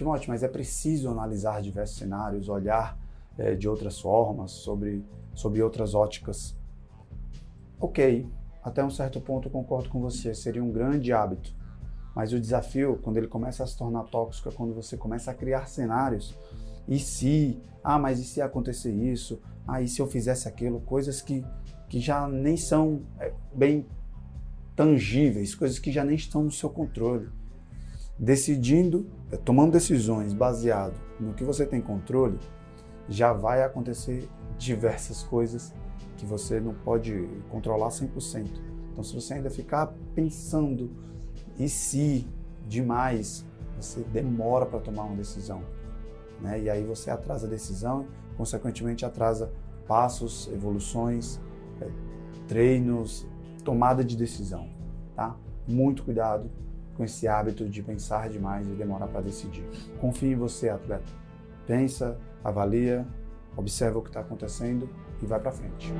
Timóteo, mas é preciso analisar diversos cenários, olhar é, de outras formas, sobre, sobre outras óticas. Ok, até um certo ponto concordo com você, seria um grande hábito. Mas o desafio, quando ele começa a se tornar tóxico, é quando você começa a criar cenários. E se? Ah, mas e se acontecer isso? Ah, e se eu fizesse aquilo? Coisas que, que já nem são é, bem tangíveis, coisas que já nem estão no seu controle. Decidindo, é, tomando decisões baseado no que você tem controle, já vai acontecer diversas coisas que você não pode controlar 100%. Então, se você ainda ficar pensando e se demais, você demora para tomar uma decisão. Né? E aí você atrasa a decisão, consequentemente atrasa passos, evoluções, é, treinos, tomada de decisão. Tá? Muito cuidado com esse hábito de pensar demais e demorar para decidir. Confie em você, atleta. Pensa, avalia, observa o que está acontecendo e vai para frente.